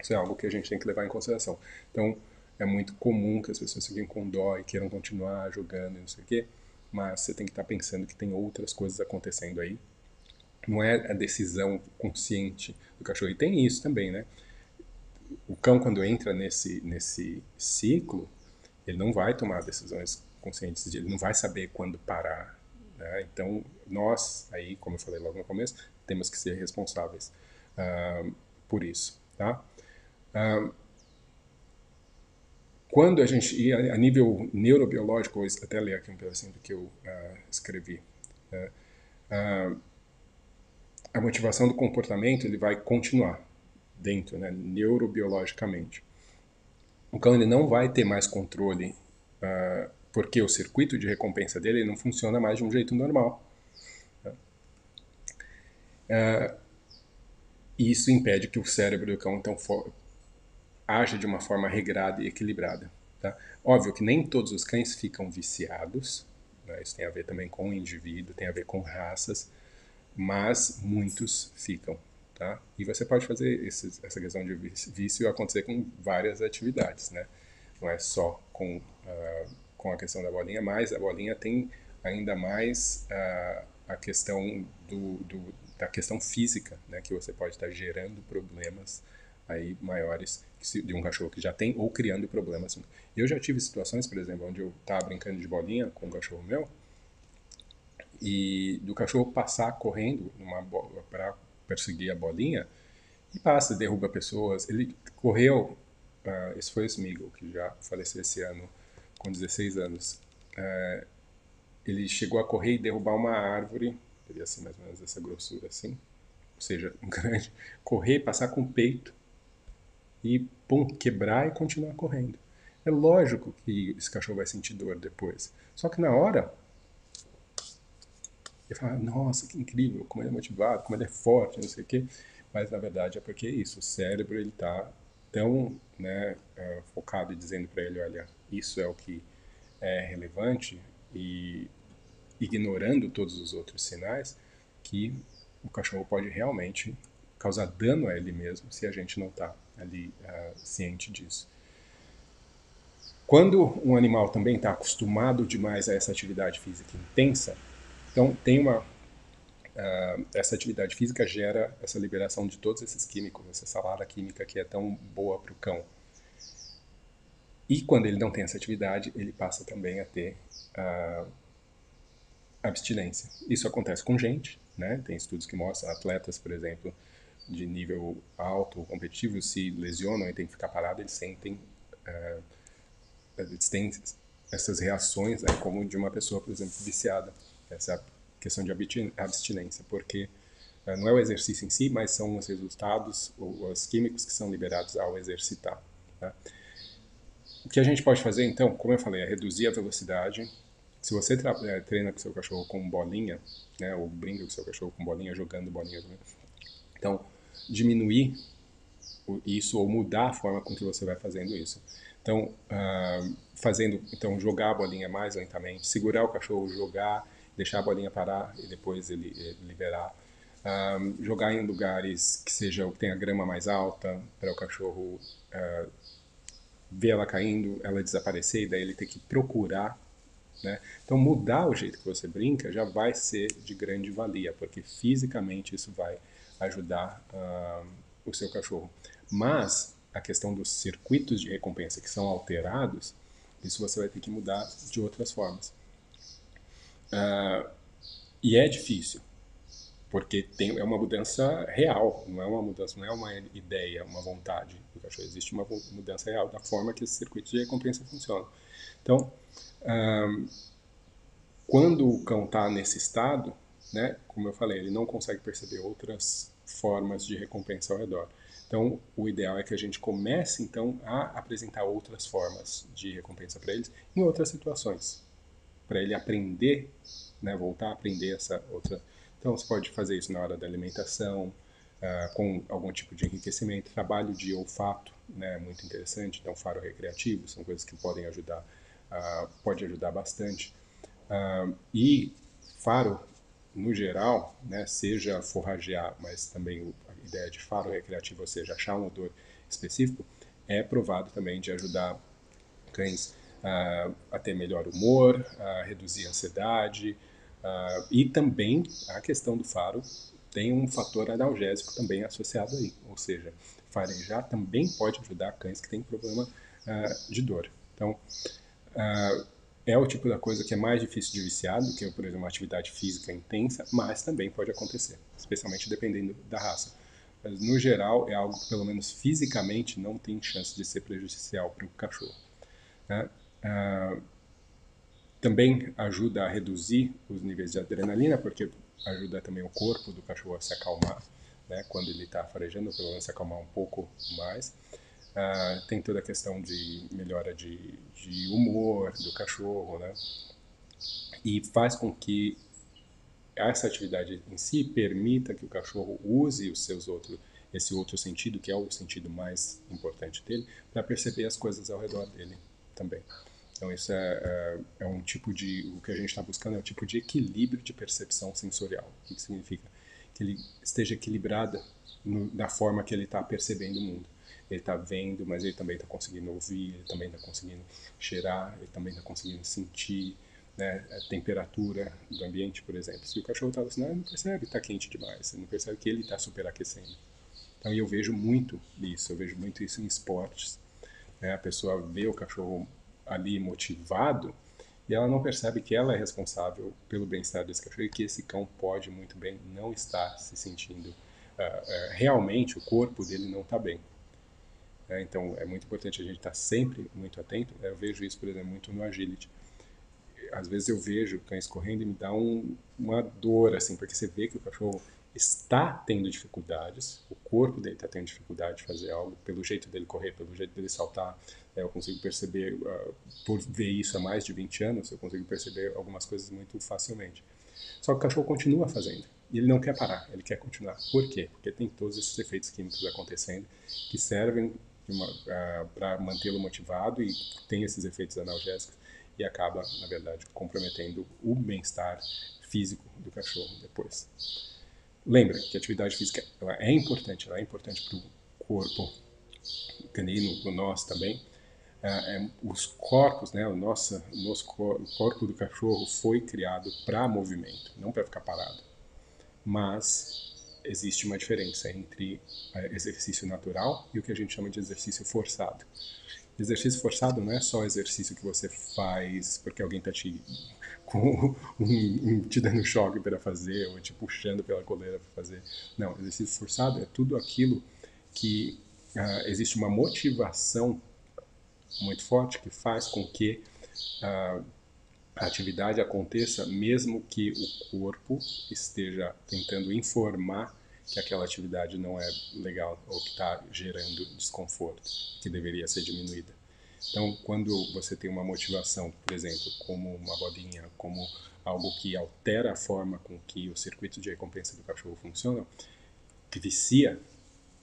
isso é algo que a gente tem que levar em consideração. Então, é muito comum que as pessoas fiquem com dó e queiram continuar jogando e não sei o quê, mas você tem que estar pensando que tem outras coisas acontecendo aí não é a decisão consciente do cachorro. E tem isso também, né? O cão, quando entra nesse, nesse ciclo, ele não vai tomar decisões conscientes, ele não vai saber quando parar. Né? Então, nós, aí, como eu falei logo no começo, temos que ser responsáveis uh, por isso, tá? Uh, quando a gente, e a, nível neurobiológico, vou até ler aqui um pedacinho do que eu uh, escrevi, uh, a motivação do comportamento ele vai continuar dentro, né, neurobiologicamente. O cão ele não vai ter mais controle uh, porque o circuito de recompensa dele não funciona mais de um jeito normal. Uh, e isso impede que o cérebro do cão então haja de uma forma regrada e equilibrada. Tá? Óbvio que nem todos os cães ficam viciados, né? isso tem a ver também com o indivíduo, tem a ver com raças, mas muitos ficam. Tá? E você pode fazer esse, essa questão de vício acontecer com várias atividades, né? Não é só com, uh, com a questão da bolinha, mas a bolinha tem ainda mais uh, a questão do, do, da questão física, né? Que você pode estar gerando problemas aí maiores de um cachorro que já tem ou criando problemas. Eu já tive situações, por exemplo, onde eu estava brincando de bolinha com um cachorro meu e do cachorro passar correndo para perseguir a bolinha e passa, derruba pessoas. Ele correu, uh, esse foi o Smigel, que já faleceu esse ano com 16 anos. Uh, ele chegou a correr e derrubar uma árvore, devia ser mais ou menos essa grossura assim, ou seja, um grande, correr, passar com o peito e pum, quebrar e continuar correndo. É lógico que esse cachorro vai sentir dor depois. Só que na hora, ele fala, nossa, que incrível, como ele é motivado, como ele é forte, não sei o quê. Mas na verdade é porque é isso, o cérebro ele está tão né, uh, focado e dizendo para ele, olha, isso é o que é relevante e ignorando todos os outros sinais, que o cachorro pode realmente causar dano a ele mesmo se a gente não está ali uh, ciente disso. Quando um animal também está acostumado demais a essa atividade física intensa, então tem uma uh, essa atividade física gera essa liberação de todos esses químicos, essa salada química que é tão boa para o cão. E quando ele não tem essa atividade, ele passa também a ter uh, abstinência. Isso acontece com gente, né? Tem estudos que mostram atletas, por exemplo, de nível alto, competitivo, se lesionam e tem que ficar parado, eles sentem, uh, eles têm essas reações, né, como de uma pessoa, por exemplo, viciada. Essa questão de abstinência, porque uh, não é o exercício em si, mas são os resultados, os químicos que são liberados ao exercitar. Tá? O que a gente pode fazer, então, como eu falei, é reduzir a velocidade. Se você é, treina com seu cachorro com bolinha, né, ou brinca com seu cachorro com bolinha, jogando bolinha, né? então diminuir isso ou mudar a forma com que você vai fazendo isso. Então, uh, fazendo, então jogar a bolinha mais lentamente, segurar o cachorro, jogar, deixar a bolinha parar e depois ele, ele liberar. Um, jogar em lugares que seja que tenha grama mais alta para o cachorro uh, ver ela caindo, ela desaparecer e daí ele ter que procurar, né? Então mudar o jeito que você brinca já vai ser de grande valia, porque fisicamente isso vai ajudar uh, o seu cachorro. Mas a questão dos circuitos de recompensa que são alterados, isso você vai ter que mudar de outras formas. Uh, e é difícil, porque tem, é uma mudança real, não é uma mudança, não é uma ideia, uma vontade do cachorro. Existe uma mudança real da forma que esses circuitos de recompensa funcionam. Então, ah, quando o cão está nesse estado, né, como eu falei, ele não consegue perceber outras formas de recompensa ao redor. Então, o ideal é que a gente comece então a apresentar outras formas de recompensa para eles em outras situações, para ele aprender, né, voltar a aprender essa outra. Então, você pode fazer isso na hora da alimentação, uh, com algum tipo de enriquecimento, trabalho de olfato, né, muito interessante. Então, faro recreativo são coisas que podem ajudar, uh, pode ajudar bastante. Uh, e faro no geral, né, seja forragear, mas também a ideia de faro recreativo, ou seja, achar um odor específico, é provado também de ajudar cães uh, a ter melhor humor, a reduzir a ansiedade, uh, e também a questão do faro tem um fator analgésico também associado aí, ou seja, farejar também pode ajudar cães que têm problema uh, de dor. Então, é o tipo da coisa que é mais difícil de viciar do que, por exemplo, uma atividade física intensa, mas também pode acontecer, especialmente dependendo da raça. Mas, no geral, é algo que, pelo menos fisicamente, não tem chance de ser prejudicial para o cachorro. Né? Ah, também ajuda a reduzir os níveis de adrenalina, porque ajuda também o corpo do cachorro a se acalmar, né? quando ele está farejando, pelo menos se acalmar um pouco mais. Uh, tem toda a questão de melhora de, de humor do cachorro, né? E faz com que essa atividade em si permita que o cachorro use os seus outros esse outro sentido que é o sentido mais importante dele para perceber as coisas ao redor dele também então isso é, é, é um tipo de o que a gente está buscando é um tipo de equilíbrio de percepção sensorial o que, que significa que ele esteja equilibrada na forma que ele está percebendo o mundo ele está vendo, mas ele também está conseguindo ouvir, ele também está conseguindo cheirar, ele também está conseguindo sentir né, a temperatura do ambiente, por exemplo. Se o cachorro está assim, ele não percebe está quente demais, ele não percebe que ele está superaquecendo. Então eu vejo muito isso, eu vejo muito isso em esportes. Né? A pessoa vê o cachorro ali motivado E ela não percebe que ela é responsável pelo bem-estar desse cachorro e que esse cão pode muito bem não estar se sentindo. Uh, uh, realmente o corpo dele não está bem. É, então é muito importante a gente estar tá sempre muito atento. Eu vejo isso, por exemplo, muito no agility. Às vezes eu vejo cães correndo e me dá um, uma dor, assim, porque você vê que o cachorro está tendo dificuldades, o corpo dele está tendo dificuldade de fazer algo, pelo jeito dele correr, pelo jeito dele saltar, eu consigo perceber, uh, por ver isso há mais de 20 anos, eu consigo perceber algumas coisas muito facilmente. Só que o cachorro continua fazendo, e ele não quer parar, ele quer continuar. Por quê? Porque tem todos esses efeitos químicos acontecendo que servem uh, para mantê-lo motivado e tem esses efeitos analgésicos e acaba, na verdade, comprometendo o bem-estar físico do cachorro depois. Lembra que a atividade física ela é importante, ela é importante para o corpo canino, para nós também. É, é, os corpos, né, o nosso, o nosso cor, o corpo do cachorro foi criado para movimento, não para ficar parado. Mas existe uma diferença entre é, exercício natural e o que a gente chama de exercício forçado. Exercício forçado não é só exercício que você faz porque alguém está te com um, te dando choque para fazer ou te puxando pela coleira para fazer. Não, exercício forçado é tudo aquilo que uh, existe uma motivação muito forte que faz com que uh, a atividade aconteça mesmo que o corpo esteja tentando informar que aquela atividade não é legal ou que está gerando desconforto, que deveria ser diminuída. Então, quando você tem uma motivação, por exemplo, como uma rodinha, como algo que altera a forma com que o circuito de recompensa do cachorro funciona, que vicia,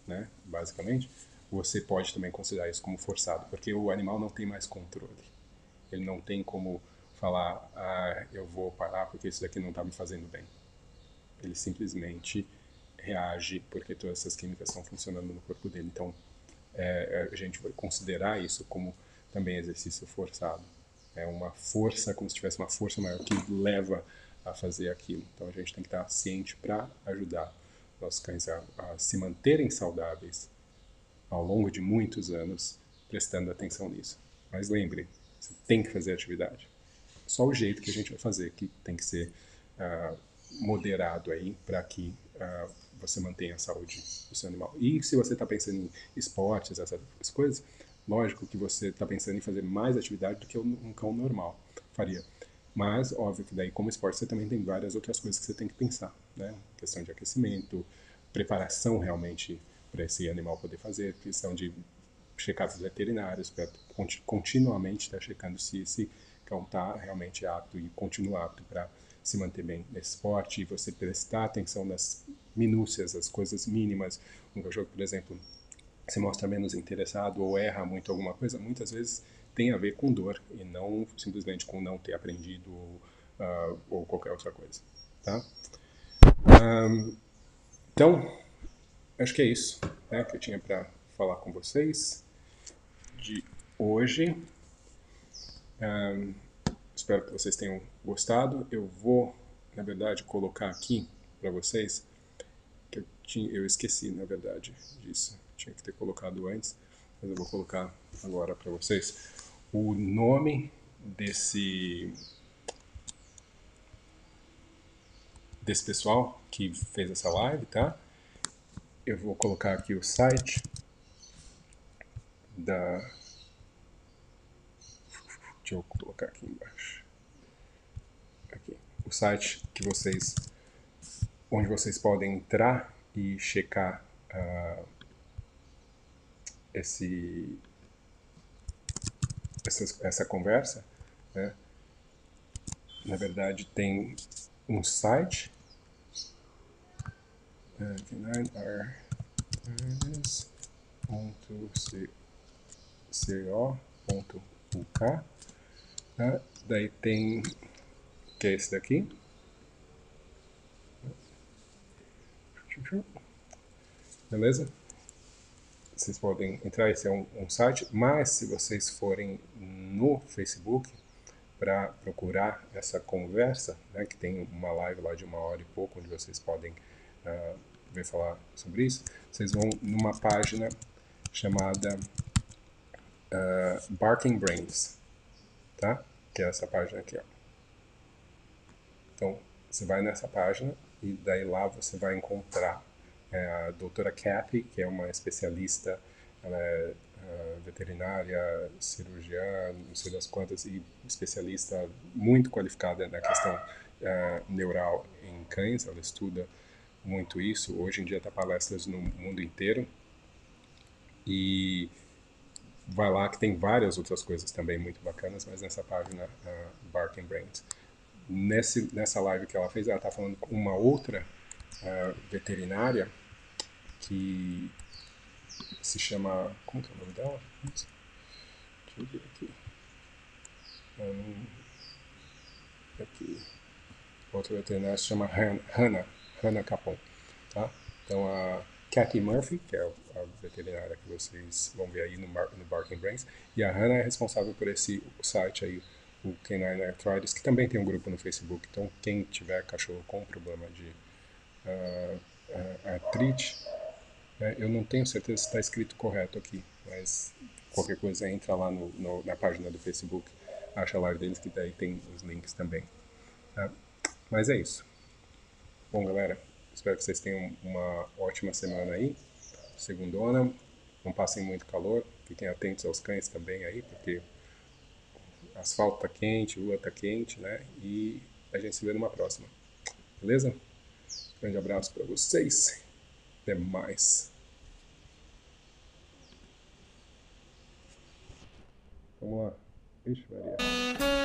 né, basicamente, você pode também considerar isso como forçado, porque o animal não tem mais controle. Ele não tem como falar, ah, eu vou parar porque isso daqui não está me fazendo bem. Ele simplesmente reage porque todas essas químicas estão funcionando no corpo dele. Então, é, a gente vai considerar isso como também exercício forçado. É uma força, como se tivesse uma força maior que leva a fazer aquilo. Então a gente tem que estar ciente para ajudar nossos cães a, a, se manterem saudáveis ao longo de muitos anos, prestando atenção nisso. Mas lembre, você tem que fazer atividade. Só o jeito que a gente vai fazer que tem que ser uh, moderado aí para que uh, você mantenha a saúde do seu animal. E se você está pensando em esportes, essas coisas, Lógico que você está pensando em fazer mais atividade do que um cão normal faria. Mas, óbvio que daí, como esporte, você também tem várias outras coisas que você tem que pensar, né? Questão de aquecimento, preparação realmente para esse animal poder fazer, questão de checados veterinários, para continuamente estar tá checando se esse cão está realmente apto e continua apto para se manter bem nesse esporte, e você prestar atenção nas minúcias, as coisas mínimas. Um cachorro, por exemplo, se mostra menos interessado ou erra muito alguma coisa, muitas vezes tem a ver com dor e não simplesmente com não ter aprendido uh, ou qualquer outra coisa, tá? Um, então, acho que é isso né, que eu tinha para falar com vocês de hoje. Um, espero que vocês tenham gostado. Eu vou, na verdade, colocar aqui para vocês que eu, tinha, eu esqueci, na verdade, disso tinha que ter colocado antes, mas eu vou colocar agora para vocês. O nome desse desse pessoal que fez essa live, tá? Eu vou colocar aqui o site da Deixa eu colocar aqui embaixo. Aqui. O site que vocês onde vocês podem entrar e checar uh, esse, essa, essa conversa, né? na verdade tem um site co.uk né? daí tem que é esse daqui beleza vocês podem entrar, esse é um, um site, mas se vocês forem no Facebook para procurar essa conversa, né, que tem uma live lá de uma hora e pouco, onde vocês podem uh, falar sobre isso, vocês vão numa página chamada uh, Barking Brains, tá? que é essa página aqui. Ó. Então, você vai nessa página e daí lá você vai encontrar é, a doutora Kathy, que é uma especialista, ela é uh, veterinária, cirurgiã, não sei das quantas, e especialista muito qualificada na questão uh, neural em cães, ela estuda muito isso. Hoje em dia está palestras no mundo inteiro. E vai lá que tem várias outras coisas também muito bacanas, mas nessa página uh, Barking Brains. Nesse, nessa live que ela fez, ela está falando com uma outra uh, veterinária que se chama. Como que é o nome dela? Deixa eu ver aqui. Um, aqui. Outra veterinária se chama Hannah, Hannah Capon. Tá? Então a Kathy Murphy, que é a veterinária que vocês vão ver aí no, no Barking Brains, e a Hannah é responsável por esse site aí, o Canine Arthritis, que também tem um grupo no Facebook. Então quem tiver cachorro com problema de uh, uh, artrite, é, eu não tenho certeza se está escrito correto aqui, mas qualquer coisa entra lá no, no, na página do Facebook, acha live deles que daí tem os links também. Tá? Mas é isso. Bom, galera, espero que vocês tenham uma ótima semana aí, segundona, não passem muito calor, fiquem atentos aos cães também aí, porque asfalto tá quente, rua tá quente, né? E a gente se vê numa próxima. Beleza? Grande abraço para vocês. Até mais. Vamos lá. Ixi, Maria.